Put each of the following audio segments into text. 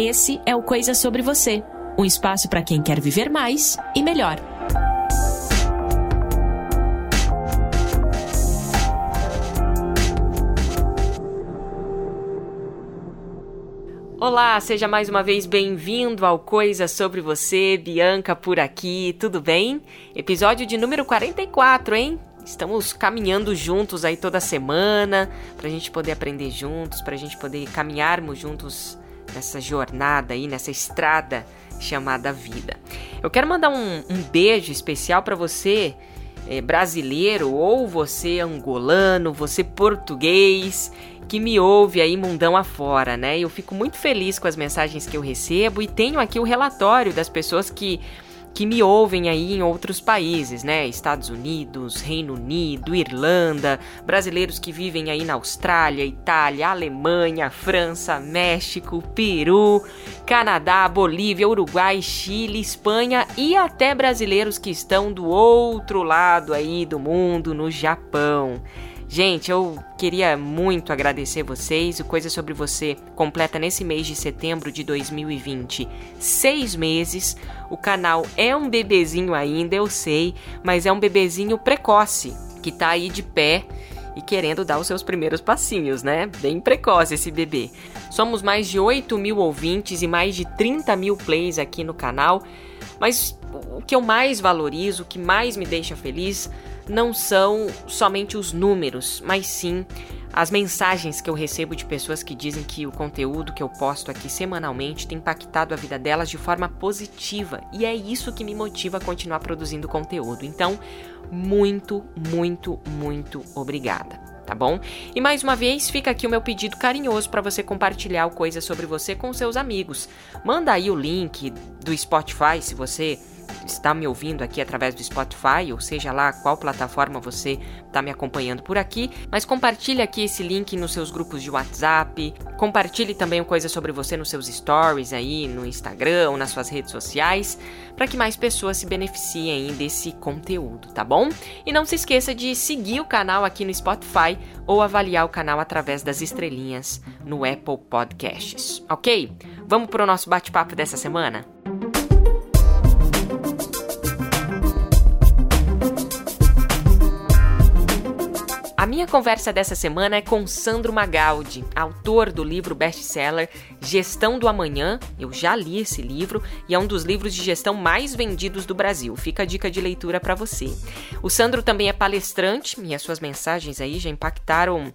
Esse é o Coisa Sobre Você um espaço para quem quer viver mais e melhor. Olá, seja mais uma vez bem-vindo ao Coisa Sobre Você, Bianca por aqui, tudo bem? Episódio de número 44, hein? Estamos caminhando juntos aí toda semana, pra gente poder aprender juntos, pra gente poder caminharmos juntos nessa jornada aí, nessa estrada chamada vida. Eu quero mandar um, um beijo especial para você é, brasileiro ou você angolano, você português que me ouve aí mundão afora, né? Eu fico muito feliz com as mensagens que eu recebo e tenho aqui o relatório das pessoas que que me ouvem aí em outros países, né? Estados Unidos, Reino Unido, Irlanda, brasileiros que vivem aí na Austrália, Itália, Alemanha, França, México, Peru, Canadá, Bolívia, Uruguai, Chile, Espanha e até brasileiros que estão do outro lado aí do mundo, no Japão. Gente, eu queria muito agradecer vocês. O Coisa Sobre Você completa nesse mês de setembro de 2020 seis meses. O canal é um bebezinho ainda, eu sei, mas é um bebezinho precoce que tá aí de pé e querendo dar os seus primeiros passinhos, né? Bem precoce esse bebê. Somos mais de 8 mil ouvintes e mais de 30 mil plays aqui no canal. Mas o que eu mais valorizo, o que mais me deixa feliz, não são somente os números, mas sim as mensagens que eu recebo de pessoas que dizem que o conteúdo que eu posto aqui semanalmente tem impactado a vida delas de forma positiva. E é isso que me motiva a continuar produzindo conteúdo. Então, muito, muito, muito obrigada tá bom? E mais uma vez, fica aqui o meu pedido carinhoso para você compartilhar o Coisa sobre você com seus amigos. Manda aí o link do Spotify se você está me ouvindo aqui através do Spotify, ou seja lá qual plataforma você está me acompanhando por aqui, mas compartilhe aqui esse link nos seus grupos de WhatsApp, compartilhe também coisa sobre você nos seus stories aí no Instagram ou nas suas redes sociais, para que mais pessoas se beneficiem desse conteúdo, tá bom? E não se esqueça de seguir o canal aqui no Spotify ou avaliar o canal através das estrelinhas no Apple Podcasts, ok? Vamos para o nosso bate-papo dessa semana? Minha conversa dessa semana é com Sandro Magaldi, autor do livro best-seller Gestão do Amanhã. Eu já li esse livro e é um dos livros de gestão mais vendidos do Brasil. Fica a dica de leitura para você. O Sandro também é palestrante e as suas mensagens aí já impactaram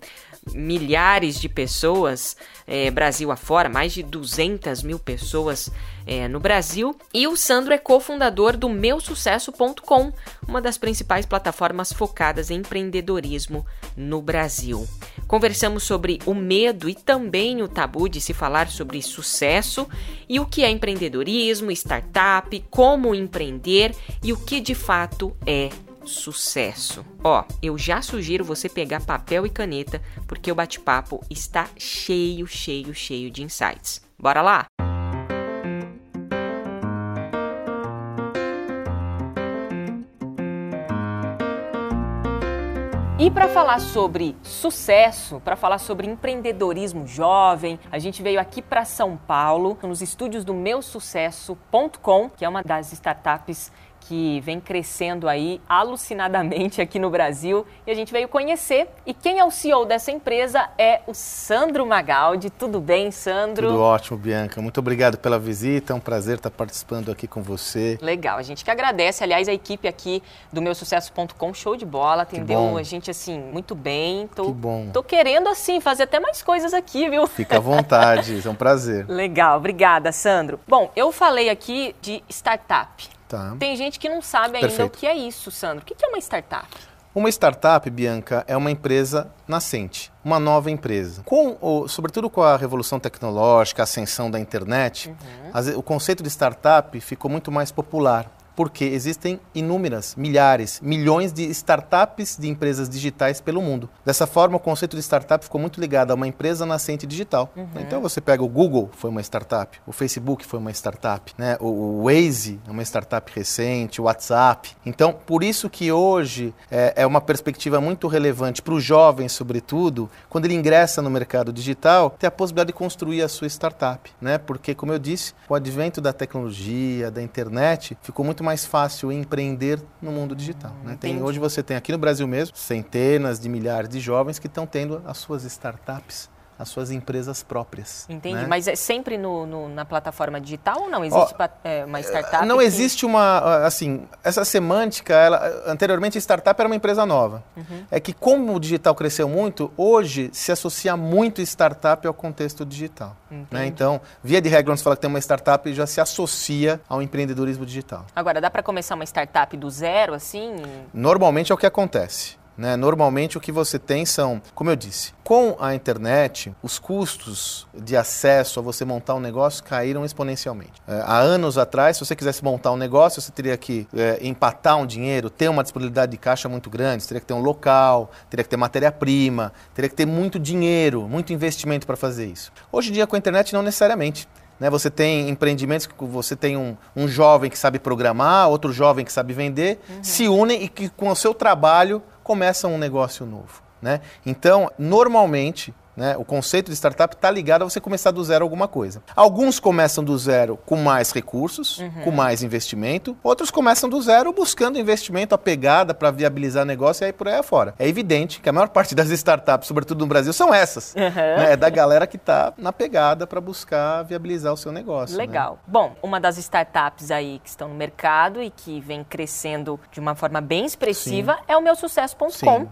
milhares de pessoas é, Brasil afora, mais de 200 mil pessoas é, no Brasil. E o Sandro é cofundador do meusucesso.com, uma das principais plataformas focadas em empreendedorismo no Brasil. Conversamos sobre o medo e também o tabu de se falar sobre sucesso e o que é empreendedorismo, startup, como empreender e o que de fato é sucesso. Ó, eu já sugiro você pegar papel e caneta, porque o bate-papo está cheio, cheio, cheio de insights. Bora lá? E para falar sobre sucesso, para falar sobre empreendedorismo jovem, a gente veio aqui para São Paulo, nos estúdios do meusucesso.com, que é uma das startups que vem crescendo aí alucinadamente aqui no Brasil e a gente veio conhecer. E quem é o CEO dessa empresa é o Sandro Magaldi. Tudo bem, Sandro? Tudo ótimo, Bianca. Muito obrigado pela visita. É um prazer estar participando aqui com você. Legal, a gente que agradece. Aliás, a equipe aqui do meu sucesso.com, show de bola, atendeu a gente assim muito bem. Tô, que bom. Tô querendo assim fazer até mais coisas aqui, viu? Fica à vontade, é um prazer. Legal, obrigada, Sandro. Bom, eu falei aqui de startup. Tá. Tem gente que não sabe ainda Perfeito. o que é isso, Sandro. O que é uma startup? Uma startup, Bianca, é uma empresa nascente, uma nova empresa. Com o, sobretudo com a revolução tecnológica, a ascensão da internet, uhum. o conceito de startup ficou muito mais popular. Porque existem inúmeras, milhares, milhões de startups de empresas digitais pelo mundo. Dessa forma, o conceito de startup ficou muito ligado a uma empresa nascente digital. Uhum. Então você pega o Google, foi uma startup, o Facebook foi uma startup, né? o, Waze é uma startup recente, o WhatsApp. Então, por isso que hoje é, é uma perspectiva muito relevante para o jovem, sobretudo, quando ele ingressa no mercado digital, ter a possibilidade de construir a sua startup. Né? Porque, como eu disse, o advento da tecnologia, da internet, ficou muito mais fácil empreender no mundo digital. Né? Tem, hoje você tem aqui no Brasil mesmo centenas de milhares de jovens que estão tendo as suas startups as suas empresas próprias. Entendi, né? mas é sempre no, no, na plataforma digital ou não? Existe oh, é, uma startup? Não que... existe uma, assim, essa semântica, ela, anteriormente a startup era uma empresa nova. Uhum. É que como o digital cresceu muito, hoje se associa muito startup ao contexto digital. Né? Então, via de regra, quando você fala que tem uma startup, já se associa ao empreendedorismo digital. Agora, dá para começar uma startup do zero, assim? Normalmente é o que acontece. Né? Normalmente o que você tem são, como eu disse, com a internet, os custos de acesso a você montar um negócio caíram exponencialmente. É, há anos atrás, se você quisesse montar um negócio, você teria que é, empatar um dinheiro, ter uma disponibilidade de caixa muito grande, teria que ter um local, teria que ter matéria-prima, teria que ter muito dinheiro, muito investimento para fazer isso. Hoje em dia, com a internet, não necessariamente. Né? Você tem empreendimentos que você tem um, um jovem que sabe programar, outro jovem que sabe vender, uhum. se unem e que com o seu trabalho começam um negócio novo. Né? Então, normalmente, né? O conceito de startup está ligado a você começar do zero alguma coisa. Alguns começam do zero com mais recursos, uhum. com mais investimento. Outros começam do zero buscando investimento, a pegada para viabilizar negócio e aí por aí afora. É evidente que a maior parte das startups, sobretudo no Brasil, são essas. Uhum. Né? É da galera que está na pegada para buscar viabilizar o seu negócio. Né? Legal. Né? Bom, uma das startups aí que estão no mercado e que vem crescendo de uma forma bem expressiva Sim. é o meu sucesso.com.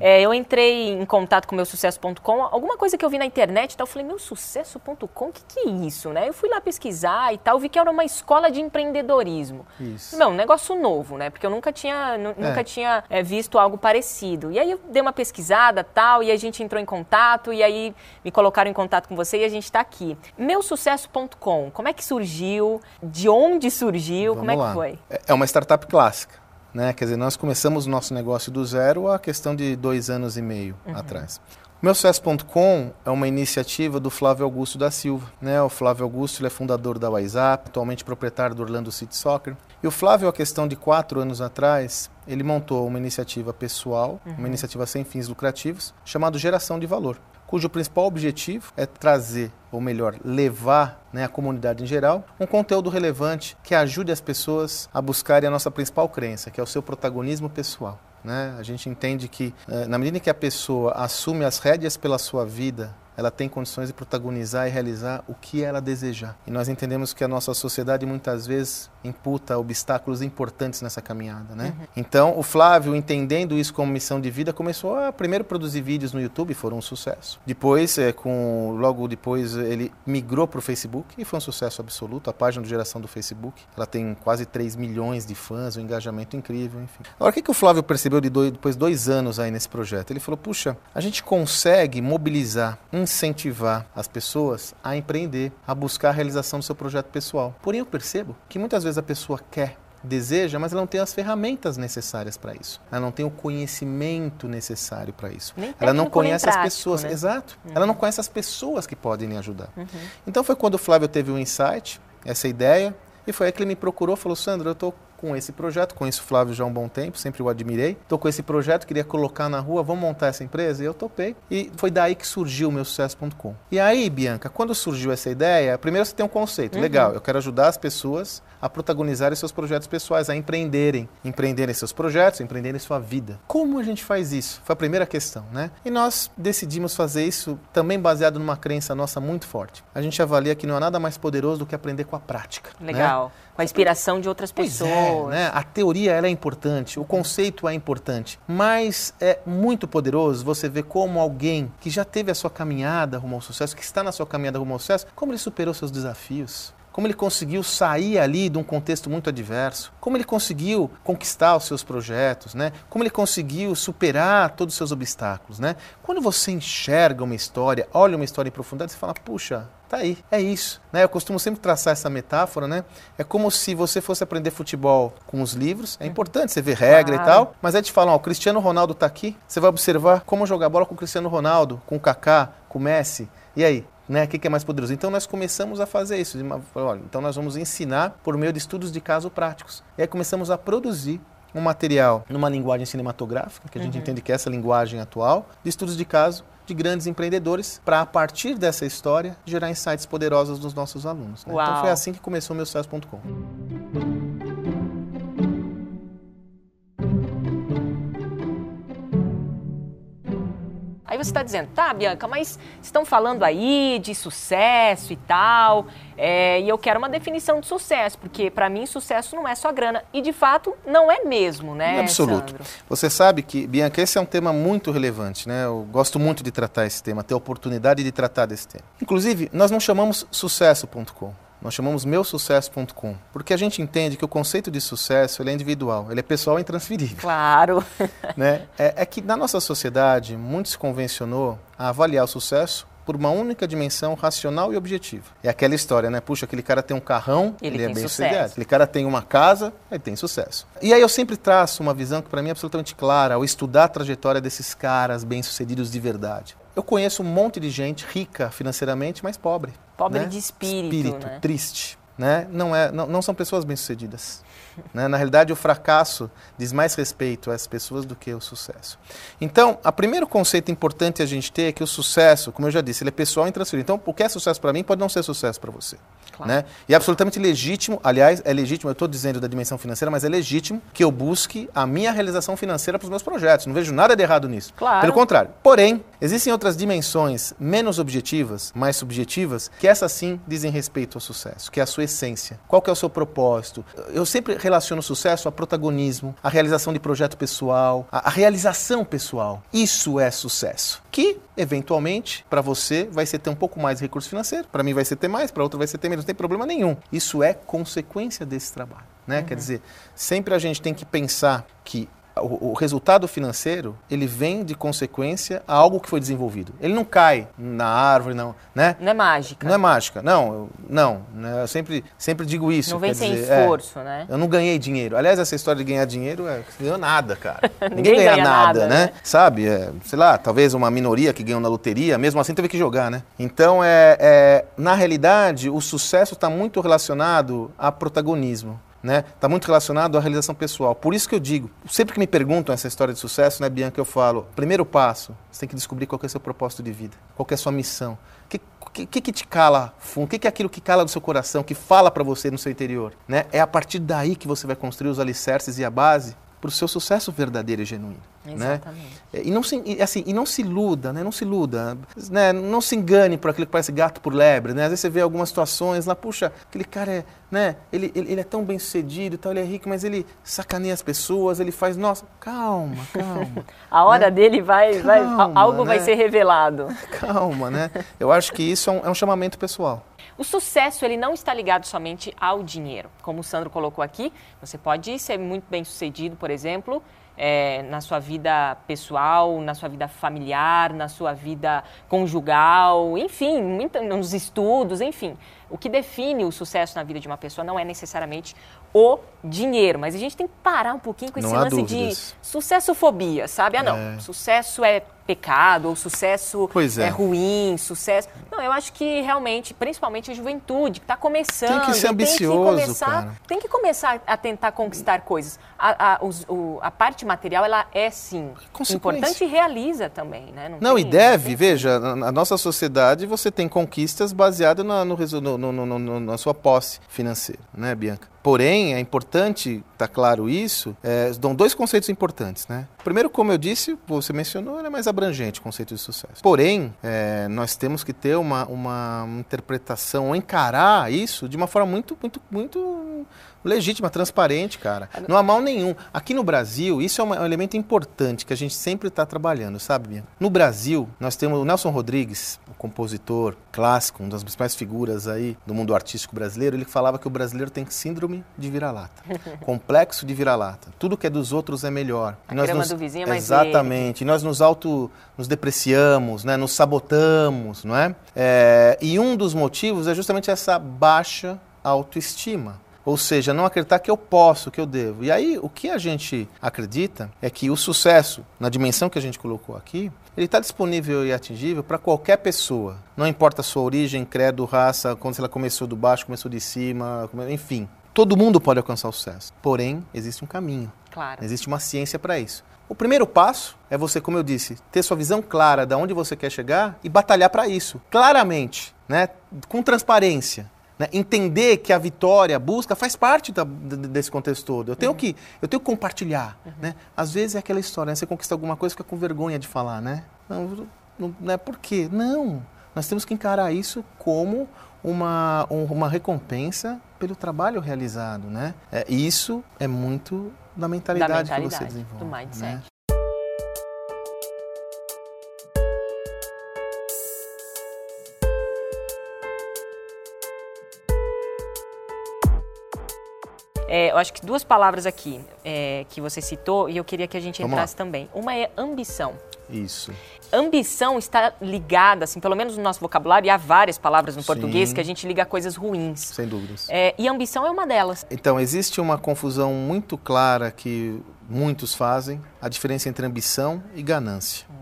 É, eu entrei em contato com o meu sucesso.com alguma coisa que eu vi na internet e tal, eu falei, meu sucesso.com, o que, que é isso, né? Eu fui lá pesquisar e tal, vi que era uma escola de empreendedorismo. Isso. Não, um negócio novo, né? Porque eu nunca tinha, nunca é. tinha é, visto algo parecido. E aí eu dei uma pesquisada tal, e a gente entrou em contato, e aí me colocaram em contato com você e a gente está aqui. Meusucesso.com, como é que surgiu? De onde surgiu? Vamos como é lá. que foi? É, é uma startup clássica. Né? Quer dizer, nós começamos o nosso negócio do zero há questão de dois anos e meio uhum. atrás. Meusucesso.com é uma iniciativa do Flávio Augusto da Silva. Né? O Flávio Augusto é fundador da WhatsApp, atualmente proprietário do Orlando City Soccer. E o Flávio, a questão de quatro anos atrás, ele montou uma iniciativa pessoal, uhum. uma iniciativa sem fins lucrativos, chamada Geração de Valor, cujo principal objetivo é trazer, ou melhor, levar né, à comunidade em geral, um conteúdo relevante que ajude as pessoas a buscarem a nossa principal crença, que é o seu protagonismo pessoal. Né? A gente entende que, eh, na medida que a pessoa assume as rédeas pela sua vida, ela tem condições de protagonizar e realizar o que ela desejar. E nós entendemos que a nossa sociedade muitas vezes imputa obstáculos importantes nessa caminhada, né? Uhum. Então, o Flávio, entendendo isso como missão de vida, começou a primeiro produzir vídeos no YouTube, foram um sucesso. Depois, é, com logo depois, ele migrou para o Facebook e foi um sucesso absoluto. A página de geração do Facebook, ela tem quase 3 milhões de fãs, um engajamento incrível, enfim. Agora, o que, que o Flávio percebeu de dois, depois de dois anos aí nesse projeto? Ele falou, puxa, a gente consegue mobilizar, incentivar as pessoas a empreender, a buscar a realização do seu projeto pessoal. Porém, eu percebo que muitas vezes a pessoa quer, deseja, mas ela não tem as ferramentas necessárias para isso. Ela não tem o conhecimento necessário para isso. Nem ela não conhece as pessoas. Né? Exato. Uhum. Ela não conhece as pessoas que podem lhe ajudar. Uhum. Então foi quando o Flávio teve um insight, essa ideia, e foi aí que ele me procurou, falou: Sandro, eu estou com esse projeto, conheço o Flávio já há um bom tempo, sempre o admirei. Estou com esse projeto, queria colocar na rua, vamos montar essa empresa? E eu topei. E foi daí que surgiu o meu sucesso.com. E aí, Bianca, quando surgiu essa ideia, primeiro você tem um conceito, uhum. legal, eu quero ajudar as pessoas a protagonizarem seus projetos pessoais, a empreenderem, empreenderem seus projetos, empreenderem sua vida. Como a gente faz isso? Foi a primeira questão, né? E nós decidimos fazer isso também baseado numa crença nossa muito forte. A gente avalia que não há nada mais poderoso do que aprender com a prática. Né? Legal. Né? Com a inspiração de outras pois é, pessoas. É, né? A teoria ela é importante, o conceito é importante, mas é muito poderoso você ver como alguém que já teve a sua caminhada rumo ao sucesso, que está na sua caminhada rumo ao sucesso, como ele superou seus desafios como ele conseguiu sair ali de um contexto muito adverso, como ele conseguiu conquistar os seus projetos, né? como ele conseguiu superar todos os seus obstáculos. Né? Quando você enxerga uma história, olha uma história em profundidade, você fala, puxa, tá aí, é isso. Né? Eu costumo sempre traçar essa metáfora, né? É como se você fosse aprender futebol com os livros. É importante você ver regra claro. e tal, mas é te falar, ó, o Cristiano Ronaldo está aqui, você vai observar como jogar bola com o Cristiano Ronaldo, com o Kaká, com o Messi. E aí, né? O que é mais poderoso? Então nós começamos a fazer isso. Olha, então nós vamos ensinar por meio de estudos de caso práticos. E aí começamos a produzir um material numa linguagem cinematográfica, que a gente uhum. entende que é essa linguagem atual, de estudos de caso de grandes empreendedores para, a partir dessa história, gerar insights poderosos dos nossos alunos. Né? Então foi assim que começou o meu sucesso.com. você está dizendo, tá, Bianca, mas estão falando aí de sucesso e tal, é, e eu quero uma definição de sucesso, porque para mim sucesso não é só grana. E de fato não é mesmo, né? Em absoluto. Sandro? Você sabe que, Bianca, esse é um tema muito relevante, né? Eu gosto muito de tratar esse tema, ter a oportunidade de tratar desse tema. Inclusive, nós não chamamos sucesso.com. Nós chamamos meusucesso.com, porque a gente entende que o conceito de sucesso é individual, ele é pessoal e intransferível. Claro. né? É, é, que na nossa sociedade muito se convencionou a avaliar o sucesso por uma única dimensão racional e objetiva. É aquela história, né? Puxa, aquele cara tem um carrão, ele, ele é bem sucedido. Aquele cara tem uma casa, ele tem sucesso. E aí eu sempre traço uma visão que para mim é absolutamente clara ao estudar a trajetória desses caras bem-sucedidos de verdade. Eu conheço um monte de gente rica financeiramente, mas pobre. Pobre né? de espírito. Espírito, né? triste. Né? Não, é, não, não são pessoas bem-sucedidas. Né? Na realidade, o fracasso diz mais respeito às pessoas do que o sucesso. Então, o primeiro conceito importante a gente ter é que o sucesso, como eu já disse, ele é pessoal e intransferível. Então, o que é sucesso para mim pode não ser sucesso para você. Claro. Né? E é absolutamente legítimo, aliás, é legítimo, eu estou dizendo da dimensão financeira, mas é legítimo que eu busque a minha realização financeira para os meus projetos. Não vejo nada de errado nisso. Claro. Pelo contrário. Porém, existem outras dimensões menos objetivas, mais subjetivas, que essas sim dizem respeito ao sucesso, que é a sua essência. Qual que é o seu propósito? Eu sempre relaciono o sucesso a protagonismo, a realização de projeto pessoal, a, a realização pessoal. Isso é sucesso. Que, eventualmente, para você vai ser ter um pouco mais de recurso financeiro, para mim vai ser ter mais, para outro vai ser ter menos, não tem problema nenhum. Isso é consequência desse trabalho. Né? Uhum. Quer dizer, sempre a gente tem que pensar que o, resultado financeiro ele vem de consequência a algo que foi desenvolvido. Ele não cai na árvore, não, né? Não é mágica. Não é mágica, não, não. Né? Eu sempre, sempre digo isso. Não vem sem dizer, esforço, é, né? Eu não ganhei dinheiro. Aliás, essa história de ganhar dinheiro é ganhou nada, cara. Ninguém, ganha, ganha nada, nada, né? né? Sabe? É, sei lá, talvez uma minoria que ganhou na loteria, mesmo assim teve que jogar, né? Então, é, é na realidade, o sucesso está muito relacionado a protagonismo né? Está muito relacionado à realização pessoal. Por isso que eu digo, sempre que me perguntam essa história de sucesso, né, Bianca, eu falo, primeiro passo, você tem que descobrir qual é o seu propósito de vida, qual é a sua missão. O que, que, que, te cala fundo? O que, que é aquilo que cala do seu coração, que fala para você no seu interior? Né? É a partir daí que você vai construir os alicerces e a base para o seu sucesso verdadeiro e genuíno. Né? Exatamente. Né? E, não se, e, assim, e não se iluda, né? não se iluda, né? não se engane por aquilo que parece gato por lebre. Né? Às vezes você vê algumas situações lá, puxa, aquele cara é, né? ele, ele, ele é tão bem sucedido, tal, ele é rico, mas ele sacaneia as pessoas, ele faz, nossa, calma, calma. A hora né? dele vai, calma, vai algo vai né? ser revelado. Calma, né? Eu acho que isso é um, é um chamamento pessoal. O sucesso ele não está ligado somente ao dinheiro. Como o Sandro colocou aqui, você pode ser muito bem sucedido, por exemplo, é, na sua vida pessoal, na sua vida familiar, na sua vida conjugal, enfim, nos estudos, enfim. O que define o sucesso na vida de uma pessoa não é necessariamente o dinheiro, mas a gente tem que parar um pouquinho com esse lance dúvidas. de sucessofobia, sabe? Ah, não, é. sucesso é pecado, ou sucesso é. é. ruim, sucesso. Não, eu acho que realmente, principalmente a juventude, que está começando. Tem que ser ambicioso, tem que começar, cara. Tem que começar a tentar conquistar coisas. A, a, os, o, a parte material, ela é sim importante e realiza também, né? Não, Não tem, e deve, não veja, na nossa sociedade você tem conquistas baseadas no, no, no, no, na sua posse financeira, né, Bianca? Porém, é importante, tá claro isso, é, dão dois conceitos importantes, né? Primeiro, como eu disse, você mencionou, ele é mais abrangente o conceito de sucesso. Porém, é, nós temos que ter uma, uma interpretação, encarar isso de uma forma muito, muito, muito legítima, transparente, cara. Não há mal nenhum. Aqui no Brasil, isso é um elemento importante que a gente sempre está trabalhando, sabe, Bia? No Brasil, nós temos o Nelson Rodrigues, o compositor clássico, uma das principais figuras aí do mundo artístico brasileiro, ele falava que o brasileiro tem síndrome de vira-lata. complexo de vira-lata. Tudo que é dos outros é melhor. A nós nos... do vizinho é mais Exatamente. E nós nos auto... nos depreciamos, né? nos sabotamos, não é? é? E um dos motivos é justamente essa baixa autoestima. Ou seja, não acreditar que eu posso, que eu devo. E aí, o que a gente acredita é que o sucesso, na dimensão que a gente colocou aqui, ele está disponível e atingível para qualquer pessoa. Não importa a sua origem, credo, raça, quando ela começou do baixo, começou de cima, enfim. Todo mundo pode alcançar o sucesso. Porém, existe um caminho. Claro. Existe uma ciência para isso. O primeiro passo é você, como eu disse, ter sua visão clara de onde você quer chegar e batalhar para isso, claramente, né? com transparência. Né? Entender que a vitória, a busca, faz parte da, desse contexto todo. Eu tenho, uhum. que, eu tenho que compartilhar. Uhum. Né? Às vezes é aquela história, né? você conquista alguma coisa fica com vergonha de falar, né? Não, não, não é por quê? Não. Nós temos que encarar isso como uma, uma recompensa pelo trabalho realizado, né? É, isso é muito da mentalidade, da mentalidade que você desenvolve. Do mindset. Né? É, eu acho que duas palavras aqui é, que você citou e eu queria que a gente Vamos entrasse lá. também. Uma é ambição. Isso. Ambição está ligada, assim, pelo menos no nosso vocabulário, e há várias palavras no Sim. português que a gente liga a coisas ruins. Sem dúvidas. É, e ambição é uma delas. Então, existe uma confusão muito clara que muitos fazem, a diferença entre ambição e ganância. Hum.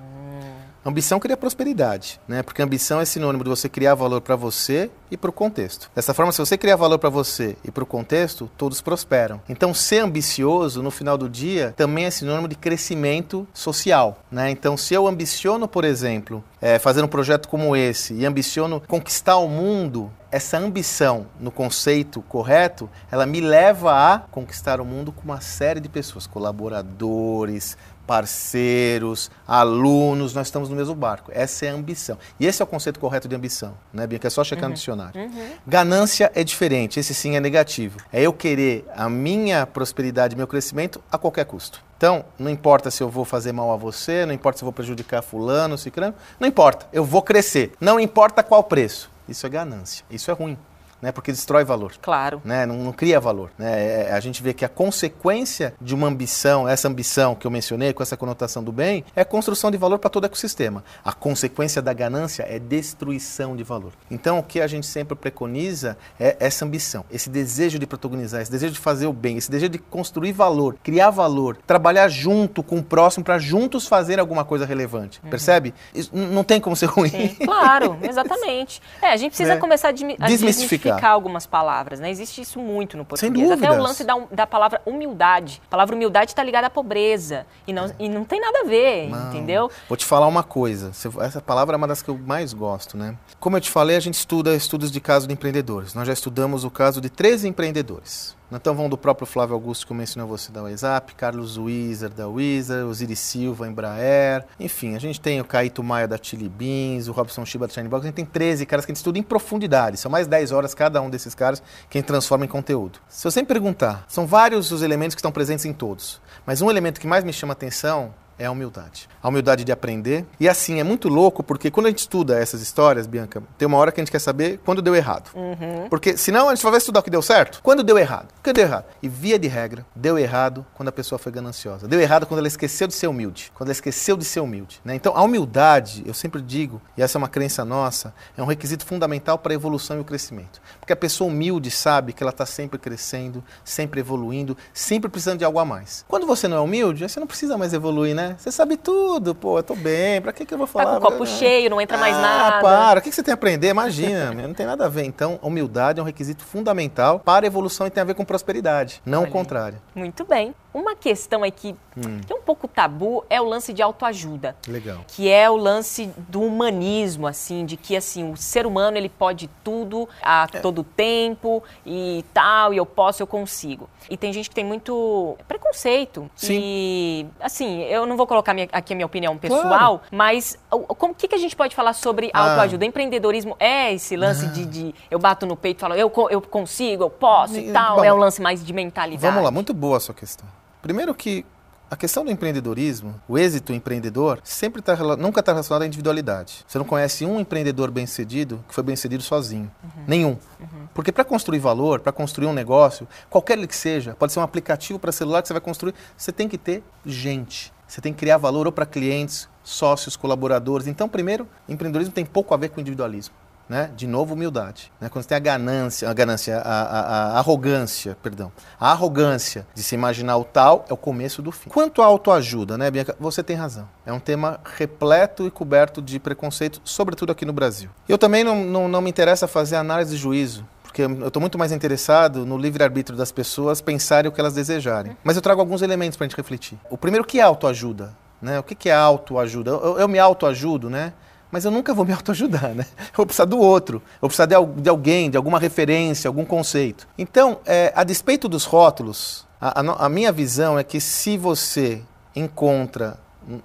Ambição cria prosperidade, né? Porque ambição é sinônimo de você criar valor para você e para o contexto. Dessa forma, se você criar valor para você e para o contexto, todos prosperam. Então, ser ambicioso no final do dia também é sinônimo de crescimento social, né? Então, se eu ambiciono, por exemplo, é, fazer um projeto como esse e ambiciono conquistar o mundo, essa ambição no conceito correto, ela me leva a conquistar o mundo com uma série de pessoas, colaboradores, parceiros, alunos, nós estamos no mesmo barco. Essa é a ambição. E esse é o conceito correto de ambição, né, Bianca? É só checar uhum. no dicionário. Uhum. Ganância é diferente, esse sim é negativo. É eu querer a minha prosperidade, meu crescimento a qualquer custo. Então, não importa se eu vou fazer mal a você, não importa se eu vou prejudicar fulano, ciclano, não importa, eu vou crescer. Não importa qual preço. Isso é ganância, isso é ruim né? Porque destrói valor. Claro. Né? Não, não cria valor. Né? É, é, a gente vê que a consequência de uma ambição, essa ambição que eu mencionei, com essa conotação do bem, é construção de valor para todo o ecossistema. A consequência da ganância é destruição de valor. Então, o que a gente sempre preconiza é essa ambição, esse desejo de protagonizar, esse desejo de fazer o bem, esse desejo de construir valor, criar valor, trabalhar junto com o próximo para juntos fazer alguma coisa relevante. Uhum. Percebe? Isso não tem como ser ruim. Sim, claro, exatamente. É, a gente precisa é. começar a, desmistificar. Simplificar algumas palavras, né? Existe isso muito no português. Até o lance da, da palavra humildade. A palavra humildade está ligada à pobreza. E não, e não tem nada a ver, não. entendeu? Vou te falar uma coisa. Essa palavra é uma das que eu mais gosto, né? Como eu te falei, a gente estuda estudos de caso de empreendedores. Nós já estudamos o caso de 13 empreendedores. Então vão do próprio Flávio Augusto, que eu mencionei você da WhatsApp, Carlos Wieser da Wieser, Osiris Silva, Embraer, enfim, a gente tem o Caíto Maia da Chili Beans, o Robson Shiba da Shine Box, a gente tem 13 caras que a gente estuda em profundidade, são mais 10 horas cada um desses caras que a gente transforma em conteúdo. Se você me perguntar, são vários os elementos que estão presentes em todos, mas um elemento que mais me chama atenção é a humildade. A humildade de aprender. E assim, é muito louco, porque quando a gente estuda essas histórias, Bianca, tem uma hora que a gente quer saber quando deu errado. Uhum. Porque senão a gente só vai estudar o que deu certo. Quando deu errado? O que deu errado? E via de regra, deu errado quando a pessoa foi gananciosa. Deu errado quando ela esqueceu de ser humilde. Quando ela esqueceu de ser humilde. Né? Então, a humildade, eu sempre digo, e essa é uma crença nossa, é um requisito fundamental para a evolução e o crescimento. Porque a pessoa humilde sabe que ela está sempre crescendo, sempre evoluindo, sempre precisando de algo a mais. Quando você não é humilde, você não precisa mais evoluir, né? Você sabe tudo, pô, eu tô bem, pra que, que eu vou falar? Tá com o copo cheio, não entra mais ah, nada. Ah, para, o que, que você tem a aprender? Imagina, não tem nada a ver. Então, humildade é um requisito fundamental para a evolução e tem a ver com prosperidade, não Olha, o contrário. Muito bem. Uma questão aqui hum. que é um pouco tabu é o lance de autoajuda. Legal. Que é o lance do humanismo, assim, de que assim, o ser humano ele pode tudo a é. todo tempo e tal, e eu posso, eu consigo. E tem gente que tem muito preconceito. Sim. E assim, eu não vou colocar minha, aqui a minha opinião pessoal, claro. mas o que, que a gente pode falar sobre ah. autoajuda? Empreendedorismo é esse lance de, de, eu bato no peito e falo, eu, eu consigo, eu posso e tal? Bom, é um lance mais de mentalidade. Vamos lá, muito boa a sua questão. Primeiro que a questão do empreendedorismo, o êxito empreendedor, sempre tá, nunca está relacionado à individualidade. Você não conhece um empreendedor bem-sucedido que foi bem-sucedido sozinho. Uhum. Nenhum. Uhum. Porque para construir valor, para construir um negócio, qualquer que seja, pode ser um aplicativo para celular que você vai construir, você tem que ter gente. Você tem que criar valor ou para clientes, sócios, colaboradores. Então, primeiro, empreendedorismo tem pouco a ver com individualismo né? De novo, humildade. Né? Quando você tem a ganância, a ganância, a, a, a, arrogância, perdão, a arrogância de se imaginar o tal é o começo do fim. Quanto à autoajuda, né, Bianca? Você tem razão. É um tema repleto e coberto de preconceito, sobretudo aqui no Brasil. Eu também não, não, não me interessa fazer análise de juízo porque eu estou muito mais interessado no livre-arbítrio das pessoas pensarem o que elas desejarem. Mas eu trago alguns elementos para a gente refletir. O primeiro, o que é autoajuda? Né? O que é autoajuda? Eu, eu me autoajudo, né? Mas eu nunca vou me autoajudar, né? Eu vou precisar do outro, eu vou precisar de, de alguém, de alguma referência, algum conceito. Então, é, a despeito dos rótulos, a, a, a minha visão é que se você encontra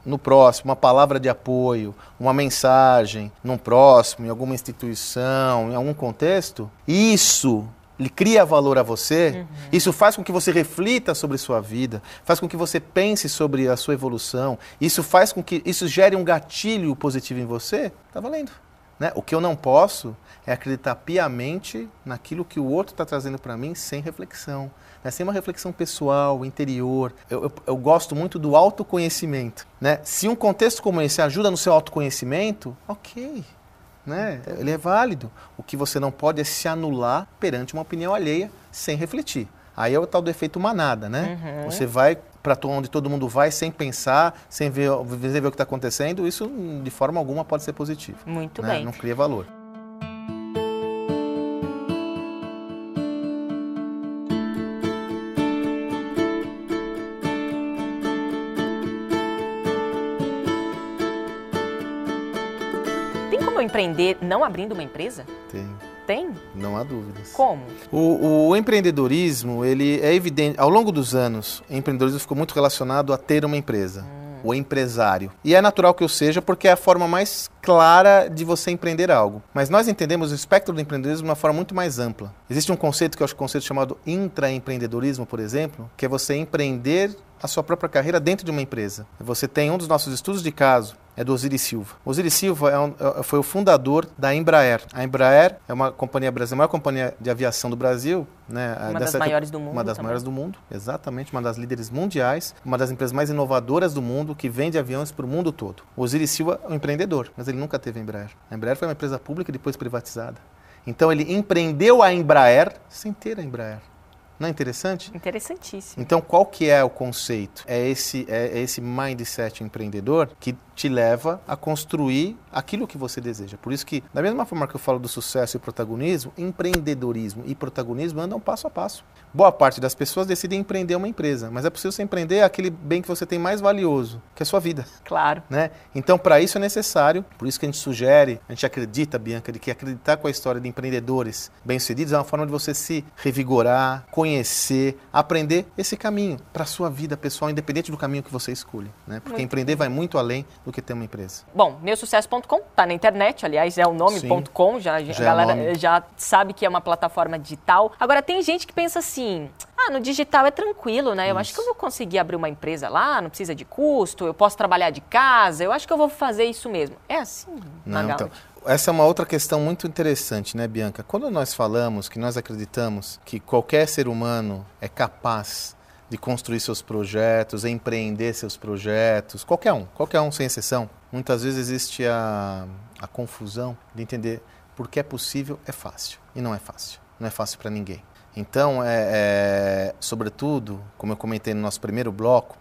no próximo uma palavra de apoio, uma mensagem, num próximo, em alguma instituição, em algum contexto, isso ele cria valor a você, uhum. isso faz com que você reflita sobre sua vida, faz com que você pense sobre a sua evolução, isso faz com que isso gere um gatilho positivo em você, está valendo. Né? O que eu não posso é acreditar piamente naquilo que o outro está trazendo para mim sem reflexão, né? sem uma reflexão pessoal, interior. Eu, eu, eu, gosto muito do autoconhecimento. Né? Se um contexto como esse ajuda no seu autoconhecimento, ok né? Ele é válido. O que você não pode é se anular perante uma opinião alheia sem refletir. Aí é o tal do efeito manada, né? Uhum. Você vai para onde todo mundo vai sem pensar, sem ver, ver o que está acontecendo. Isso, de forma alguma, pode ser positivo. Muito né? bem. Não cria valor. Empreender não abrindo uma empresa? Tem. Tem? Não há dúvidas. Como? O, o, empreendedorismo, ele é evidente. Ao longo dos anos, o empreendedorismo ficou muito relacionado a ter uma empresa. Hum. O empresário. E é natural que eu seja, porque é a forma mais clara de você empreender algo. Mas nós entendemos o espectro do empreendedorismo de uma forma muito mais ampla. Existe um conceito que eu acho um conceito chamado intraempreendedorismo, por exemplo, que é você empreender a sua própria carreira dentro de uma empresa. Você tem um dos nossos estudos de caso, é do Osiris Silva. Osiris Silva é um, é, foi o fundador da Embraer. A Embraer é uma companhia brasileira, a maior companhia de aviação do Brasil. Né, uma das maiores do mundo. Uma das também. maiores do mundo, exatamente, uma das líderes mundiais, uma das empresas mais inovadoras do mundo, que vende aviões para o mundo todo. O Osiris Silva é um empreendedor, mas ele nunca teve a Embraer. A Embraer foi uma empresa pública e depois privatizada. Então ele empreendeu a Embraer sem ter a Embraer. Não é interessante? Interessantíssimo. Então, qual que é o conceito? É esse, é, é esse mindset empreendedor que te leva a construir aquilo que você deseja. Por isso que, da mesma forma que eu falo do sucesso e protagonismo, empreendedorismo e protagonismo andam passo a passo. Boa parte das pessoas decidem empreender uma empresa, mas é possível você empreender aquele bem que você tem mais valioso, que é a sua vida. Claro. Né? Então, para isso é necessário, por isso que a gente sugere, a gente acredita, Bianca, de que acreditar com a história de empreendedores bem-sucedidos é uma forma de você se revigorar, conhecer, aprender esse caminho para a sua vida pessoal, independente do caminho que você escolhe. Né? Porque muito empreender bem. vai muito além do que ter uma empresa. Bom, meusucesso.com está na internet, aliás, é o nome.com, já, já, a é galera é já sabe que é uma plataforma digital. Agora, tem gente que pensa assim, ah, no digital é tranquilo, né? Eu Isso. acho que eu vou conseguir abrir uma empresa lá, não precisa de custo, eu posso trabalhar de casa, eu acho que eu vou fazer isso mesmo. É assim, não, então, essa é uma outra questão muito interessante, né, Bianca? Quando nós falamos que nós acreditamos que qualquer ser humano é capaz de construir seus projetos, empreender seus projetos, qualquer um, qualquer um sem exceção. Muitas vezes existe a, a confusão de entender porque é possível, é fácil. E não é fácil. Não é fácil para ninguém. Então, é, é, sobretudo, como eu comentei no nosso primeiro bloco,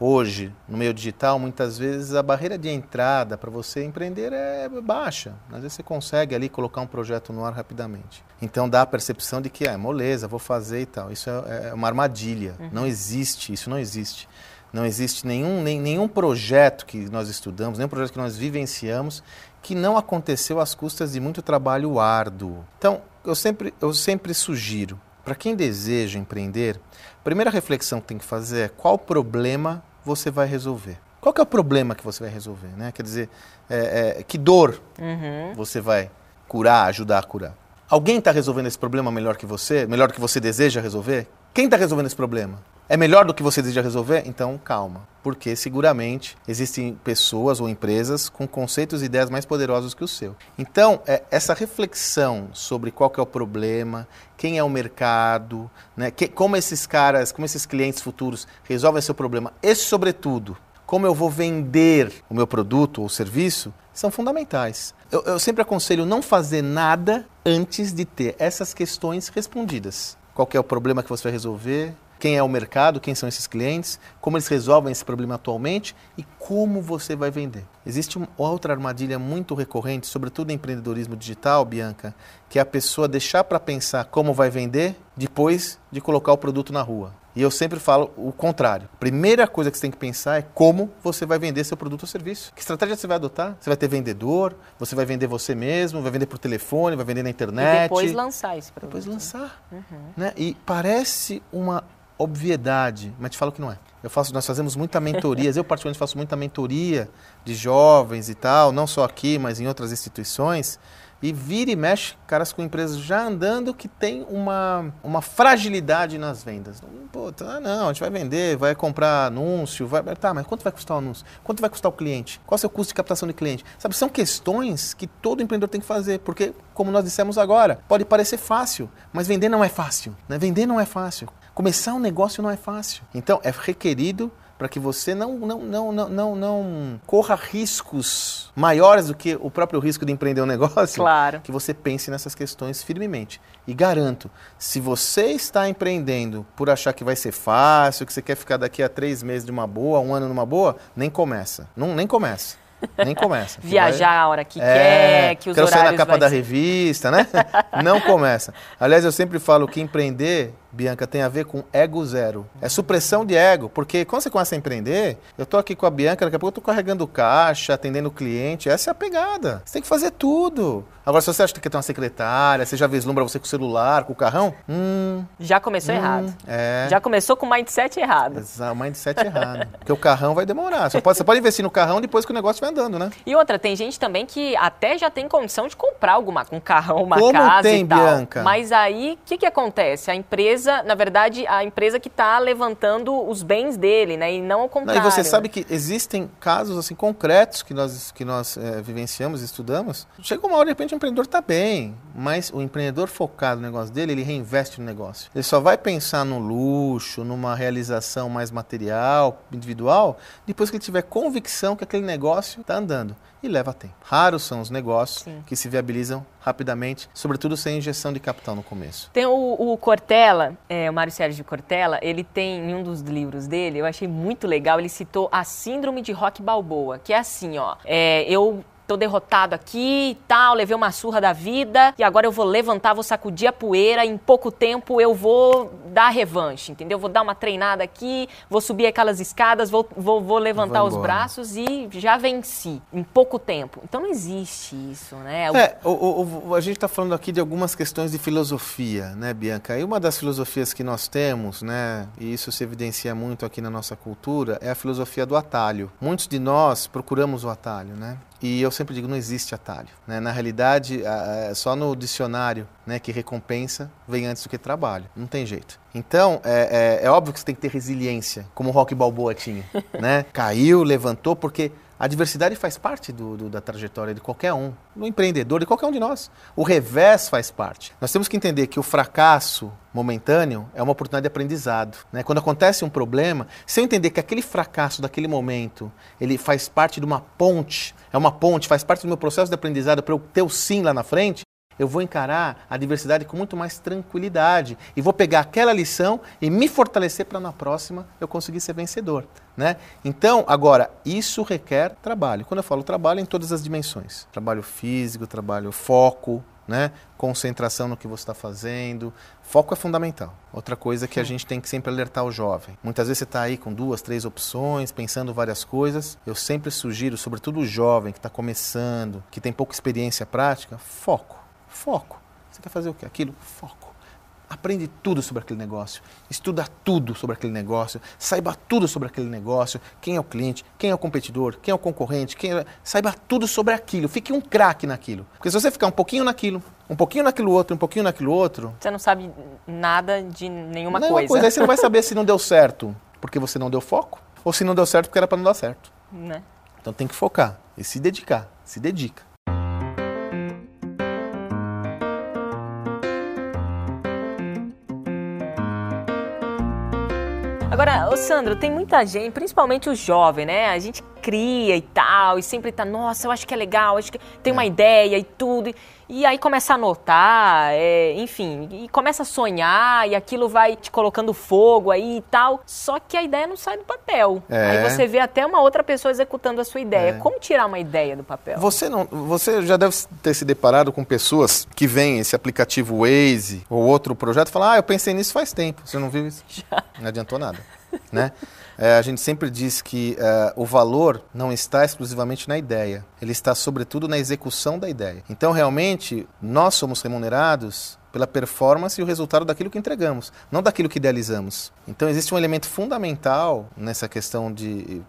hoje, no meio digital, muitas vezes a barreira de entrada para você empreender é baixa. Às vezes você consegue ali colocar um projeto no ar rapidamente. Então dá a percepção de que é moleza, vou fazer e tal. Isso é, é uma armadilha. Uhum. Não existe, isso não existe. Não existe nenhum, nem, nenhum projeto que nós estudamos, nenhum projeto que nós vivenciamos que não aconteceu às custas de muito trabalho árduo. Então, eu sempre, eu sempre sugiro, para quem deseja empreender, a primeira reflexão que tem que fazer é qual problema você vai resolver. Qual é o problema que você vai resolver? Né? Quer dizer, é, é, que dor uhum. você vai curar, ajudar a curar? Alguém está resolvendo esse problema melhor que você? Melhor que você deseja resolver? Quem está resolvendo esse problema? É melhor do que você deseja resolver? Então, calma. Porque seguramente existem pessoas ou empresas com conceitos e ideias mais poderosos que o seu. Então, é, essa reflexão sobre qual é o problema, quem é o mercado, né, que, como esses caras, como esses clientes futuros resolvem seu problema e, sobretudo, como eu vou vender o meu produto ou serviço, são fundamentais. Eu, eu sempre aconselho não fazer nada antes de ter essas questões respondidas. Qual é o problema que você vai resolver? Quem é o mercado, quem são esses clientes, como eles resolvem esse problema atualmente e como você vai vender. Existe uma outra armadilha muito recorrente, sobretudo em empreendedorismo digital, Bianca, que é a pessoa deixar para pensar como vai vender depois de colocar o produto na rua. E eu sempre falo o contrário. Primeira coisa que você tem que pensar é como você vai vender seu produto ou serviço. Que estratégia você vai adotar? Você vai ter vendedor, você vai vender você mesmo, vai vender por telefone, vai vender na internet. E depois lançar esse produto. Depois lançar. Uhum. Né? E parece uma obviedade, mas te falo que não é. Eu faço, nós fazemos muita mentorias, eu particularmente faço muita mentoria de jovens e tal, não só aqui, mas em outras instituições. E vira e mexe, caras com empresas já andando que tem uma, uma fragilidade nas vendas. Pô, tá, não, a gente vai vender, vai comprar anúncio, vai. Tá, mas quanto vai custar o anúncio? Quanto vai custar o cliente? Qual é o seu custo de captação de cliente? Sabe, são questões que todo empreendedor tem que fazer, porque, como nós dissemos agora, pode parecer fácil, mas vender não é fácil. Né? Vender não é fácil. Começar um negócio não é fácil. Então, é requerido para que você não, não, não, não, não, não corra riscos maiores do que o próprio risco de empreender um negócio. Claro. Que você pense nessas questões firmemente. E garanto, se você está empreendendo por achar que vai ser fácil, que você quer ficar daqui a três meses de uma boa, um ano numa boa, nem começa. Não, nem começa. Nem começa. Viajar vai... a hora que é, quer, que os quero horários sair na capa da revista, né? Não começa. Aliás, eu sempre falo que empreender Bianca, tem a ver com ego zero. É supressão de ego, porque quando você começa a empreender, eu estou aqui com a Bianca, daqui a pouco eu estou carregando caixa, atendendo o cliente. Essa é a pegada. Você tem que fazer tudo. Agora, se você acha que quer ter uma secretária, você já vislumbra você com o celular, com o carrão, hum, Já começou hum, errado. É. Já começou com o mindset errado. Exato, o mindset errado. Porque o carrão vai demorar. Você pode, você pode investir no carrão depois que o negócio vai andando, né? E outra, tem gente também que até já tem condição de comprar alguma, um carrão, uma Como casa tem, e tal. Bianca? Mas aí, o que, que acontece? A empresa empresa, na verdade, a empresa que está levantando os bens dele, né? E não o contrário. Não, e você sabe que existem casos assim concretos que nós, que nós é, vivenciamos, estudamos. Chega uma hora, de repente, o empreendedor está bem, mas o empreendedor focado no negócio dele, ele reinveste no negócio. Ele só vai pensar no luxo, numa realização mais material, individual, depois que ele tiver convicção que aquele negócio está andando e leva tempo. Raros são os negócios Sim. que se viabilizam rapidamente, sobretudo sem injeção de capital no começo. Tem o, o Cortella, é, o Mário Sérgio Cortella, ele tem em um dos livros dele, eu achei muito legal, ele citou a síndrome de Rock Balboa, que é assim, ó, é, eu tô derrotado aqui e tal, levei uma surra da vida e agora eu vou levantar, vou sacudir a poeira, em pouco tempo eu vou dar revanche, entendeu? Vou dar uma treinada aqui, vou subir aquelas escadas, vou, vou, vou levantar os braços e já venci em pouco tempo. Então não existe isso, né? É, o, o, o, a gente está falando aqui de algumas questões de filosofia, né, Bianca? E uma das filosofias que nós temos, né, e isso se evidencia muito aqui na nossa cultura, é a filosofia do atalho. Muitos de nós procuramos o atalho, né? E eu sempre digo, não existe atalho. Né? Na realidade, é só no dicionário né, que recompensa vem antes do que trabalho. Não tem jeito. Então, é, é, é óbvio que você tem que ter resiliência, como o Rock Balboa tinha. né? Caiu, levantou, porque a diversidade faz parte do, do, da trajetória de qualquer um, do empreendedor, de qualquer um de nós. O revés faz parte. Nós temos que entender que o fracasso momentâneo é uma oportunidade de aprendizado. Né? Quando acontece um problema, se eu entender que aquele fracasso daquele momento ele faz parte de uma ponte, é uma ponte, faz parte do meu processo de aprendizado para eu ter o sim lá na frente, eu vou encarar a diversidade com muito mais tranquilidade e vou pegar aquela lição e me fortalecer para na próxima eu conseguir ser vencedor. Né? Então, agora, isso requer trabalho. Quando eu falo trabalho, é em todas as dimensões: trabalho físico, trabalho foco, né? concentração no que você está fazendo. Foco é fundamental. Outra coisa que a gente tem que sempre alertar o jovem. Muitas vezes você está aí com duas, três opções, pensando várias coisas. Eu sempre sugiro, sobretudo o jovem que está começando, que tem pouca experiência prática, foco. Foco. Você quer fazer o quê? Aquilo? Foco. Aprende tudo sobre aquele negócio, estuda tudo sobre aquele negócio, saiba tudo sobre aquele negócio, quem é o cliente, quem é o competidor, quem é o concorrente, quem é... saiba tudo sobre aquilo, fique um craque naquilo. Porque se você ficar um pouquinho naquilo, um pouquinho naquilo outro, um pouquinho naquilo outro, você não sabe nada de nenhuma, nenhuma coisa. coisa. Aí você não vai saber se não deu certo porque você não deu foco ou se não deu certo porque era para não dar certo. Né? Então tem que focar e se dedicar, se dedica. Agora, Sandro, tem muita gente, principalmente o jovem, né? A gente cria e tal, e sempre tá, nossa, eu acho que é legal, acho que tem uma é. ideia e tudo. E, e aí começa a anotar, é, enfim, e começa a sonhar, e aquilo vai te colocando fogo aí e tal. Só que a ideia não sai do papel. É. Aí você vê até uma outra pessoa executando a sua ideia. É. Como tirar uma ideia do papel? Você não, você já deve ter se deparado com pessoas que veem esse aplicativo Waze ou outro projeto e falam: "Ah, eu pensei nisso faz tempo". Você não viu isso? Já. Não adiantou nada, né? É, a gente sempre diz que é, o valor não está exclusivamente na ideia, ele está sobretudo na execução da ideia. Então, realmente, nós somos remunerados pela performance e o resultado daquilo que entregamos, não daquilo que idealizamos. Então existe um elemento fundamental nessa questão de,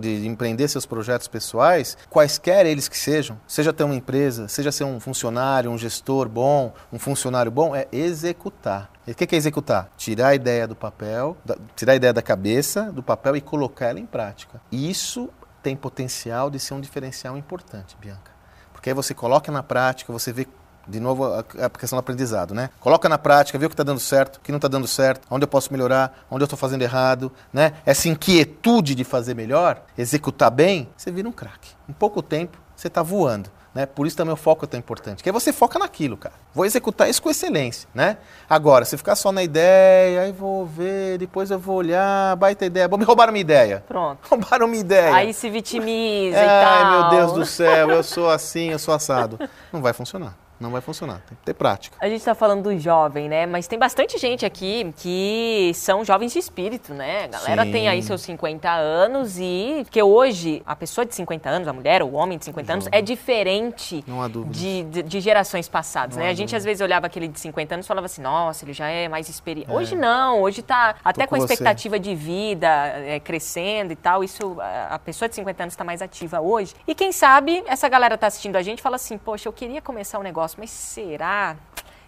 de empreender seus projetos pessoais, quaisquer eles que sejam, seja ter uma empresa, seja ser um funcionário, um gestor bom, um funcionário bom, é executar. E o que é executar? Tirar a ideia do papel, da, tirar a ideia da cabeça, do papel e colocar ela em prática. Isso tem potencial de ser um diferencial importante, Bianca. Porque aí você coloca na prática, você vê de novo, a, questão do aprendizado, né? Coloca na prática, vê o que está dando certo, o que não está dando certo, onde eu posso melhorar, onde eu estou fazendo errado, né? Essa inquietude de fazer melhor, executar bem, você vira um craque. Em pouco tempo, você está voando. Né? Por isso também o foco é tão importante. Que aí você foca naquilo, cara. Vou executar isso com excelência, né? Agora, se ficar só na ideia, aí vou ver, depois eu vou olhar, baita ideia. Bom, me roubaram minha ideia. Pronto. Roubaram minha ideia. Aí se vitimiza e tal. Ai, meu Deus do céu, eu sou assim, eu sou assado. Não vai funcionar não vai funcionar. Tem que ter prática. A gente está falando do jovem, né? Mas tem bastante gente aqui que são jovens de espírito, né? A galera Sim. tem aí seus 50 anos e que hoje a pessoa de 50 anos, a mulher, o homem de 50 anos, é diferente de, de, de, gerações passadas, não né? A gente às vezes olhava aquele de 50 anos e falava assim, nossa, ele já é mais experiente. É. Hoje não, hoje está até com, com a expectativa você. de vida é, crescendo e tal. Isso, a pessoa de 50 anos está mais ativa hoje. E quem sabe essa galera tá assistindo a gente e fala assim, poxa, eu queria começar um negócio mas será?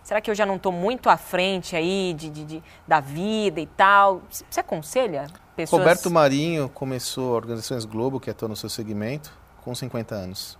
Será que eu já não estou muito à frente aí de, de, de, da vida e tal? Você aconselha pessoas... Roberto Marinho começou a Organizações Globo, que atua no seu segmento, com 50 anos.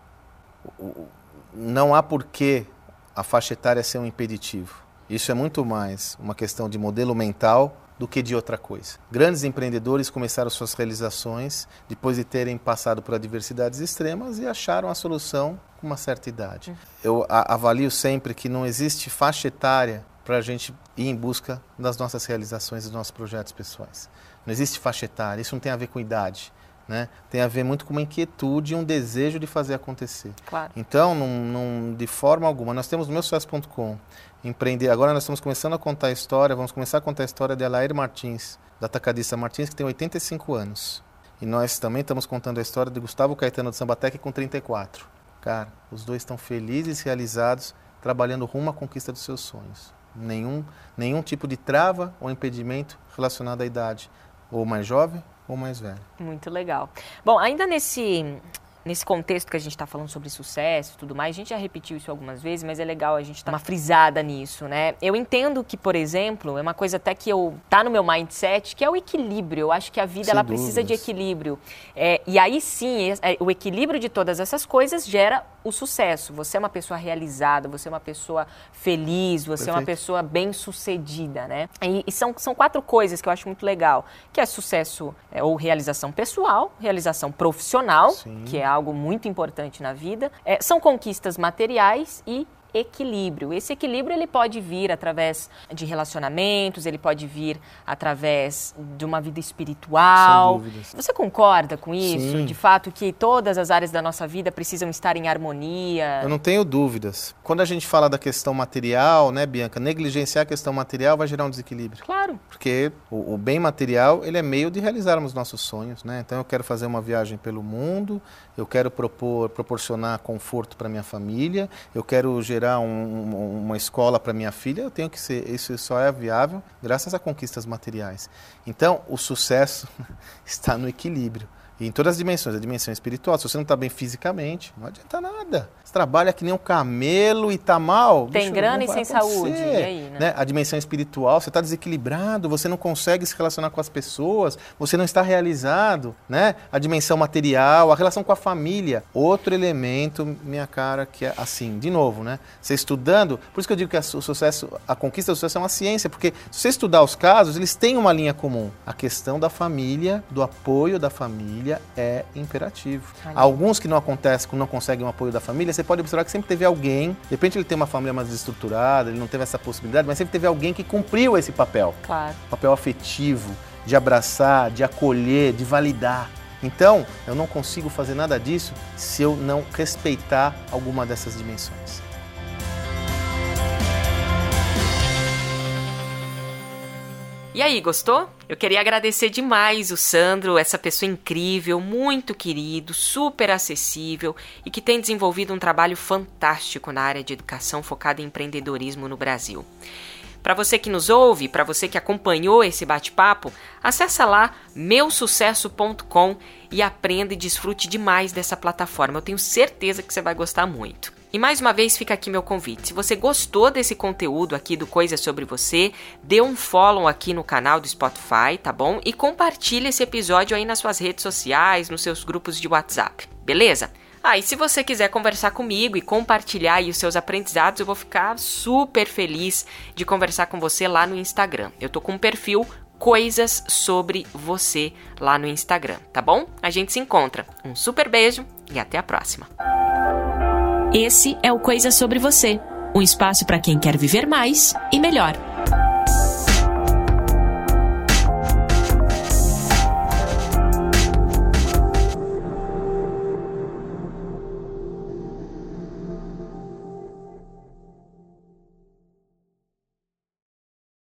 Não há porquê a faixa etária ser um impeditivo. Isso é muito mais uma questão de modelo mental do que de outra coisa. Grandes empreendedores começaram suas realizações depois de terem passado por adversidades extremas e acharam a solução com uma certa idade. Eu avalio sempre que não existe faixa etária para a gente ir em busca das nossas realizações, dos nossos projetos pessoais. Não existe faixa etária, isso não tem a ver com idade. Né? Tem a ver muito com uma inquietude e um desejo de fazer acontecer. Claro. Então, num, num, de forma alguma, nós temos o meu sucesso.com, empreender. Agora nós estamos começando a contar a história, vamos começar a contar a história de Alair Martins, da Tacadista Martins, que tem 85 anos. E nós também estamos contando a história de Gustavo Caetano de Sambatec com 34. Cara, os dois estão felizes, realizados, trabalhando rumo à conquista dos seus sonhos. Nenhum, nenhum tipo de trava ou impedimento relacionado à idade, ou mais jovem ou mais velho. Muito legal. Bom, ainda nesse nesse contexto que a gente está falando sobre sucesso e tudo mais, a gente já repetiu isso algumas vezes, mas é legal a gente dar uma frisada nisso, né? Eu entendo que, por exemplo, é uma coisa até que eu tá no meu mindset, que é o equilíbrio. Eu acho que a vida Sem ela dúvidas. precisa de equilíbrio. É, e aí sim, é, o equilíbrio de todas essas coisas gera o sucesso. Você é uma pessoa realizada, você é uma pessoa feliz, você Perfeito. é uma pessoa bem sucedida, né? E, e, são, são quatro coisas que eu acho muito legal, que é sucesso é, ou realização pessoal, realização profissional, Sim. que é algo muito importante na vida, é, são conquistas materiais e equilíbrio. Esse equilíbrio ele pode vir através de relacionamentos, ele pode vir através de uma vida espiritual. Você concorda com isso? Sim. De fato que todas as áreas da nossa vida precisam estar em harmonia? Eu não tenho dúvidas. Quando a gente fala da questão material, né, Bianca, negligenciar a questão material vai gerar um desequilíbrio. Claro. Porque o, o bem material, ele é meio de realizarmos nossos sonhos, né? Então eu quero fazer uma viagem pelo mundo, eu quero propor, proporcionar conforto para minha família, eu quero gerar um, uma escola para minha filha, eu tenho que ser, isso só é viável graças a conquistas materiais. Então, o sucesso está no equilíbrio. E em todas as dimensões, a dimensão espiritual. Se você não está bem fisicamente, não adianta nada. Você trabalha que nem um camelo e está mal. Tem bicho, grana e sem acontecer, saúde. E aí, né? né? A dimensão espiritual, você está desequilibrado, você não consegue se relacionar com as pessoas, você não está realizado, né? A dimensão material, a relação com a família. Outro elemento, minha cara, que é assim, de novo, né? Você estudando, por isso que eu digo que o sucesso, a conquista do sucesso é uma ciência, porque se você estudar os casos, eles têm uma linha comum. A questão da família, do apoio da família é imperativo. Olha. Alguns que não acontecem, que não conseguem o apoio da família, você pode observar que sempre teve alguém, de repente ele tem uma família mais estruturada, ele não teve essa possibilidade, mas sempre teve alguém que cumpriu esse papel. Claro. Papel afetivo, de abraçar, de acolher, de validar. Então, eu não consigo fazer nada disso se eu não respeitar alguma dessas dimensões. E aí, gostou? Eu queria agradecer demais o Sandro, essa pessoa incrível, muito querido, super acessível e que tem desenvolvido um trabalho fantástico na área de educação focada em empreendedorismo no Brasil. Para você que nos ouve, para você que acompanhou esse bate-papo, acessa lá meusucesso.com e aprenda e desfrute demais dessa plataforma. Eu tenho certeza que você vai gostar muito. E mais uma vez fica aqui meu convite. Se você gostou desse conteúdo aqui do Coisas sobre Você, dê um follow aqui no canal do Spotify, tá bom? E compartilhe esse episódio aí nas suas redes sociais, nos seus grupos de WhatsApp, beleza? Ah, e se você quiser conversar comigo e compartilhar os seus aprendizados, eu vou ficar super feliz de conversar com você lá no Instagram. Eu tô com um perfil coisas sobre você lá no Instagram, tá bom? A gente se encontra. Um super beijo e até a próxima. Esse é o Coisa Sobre Você um espaço para quem quer viver mais e melhor.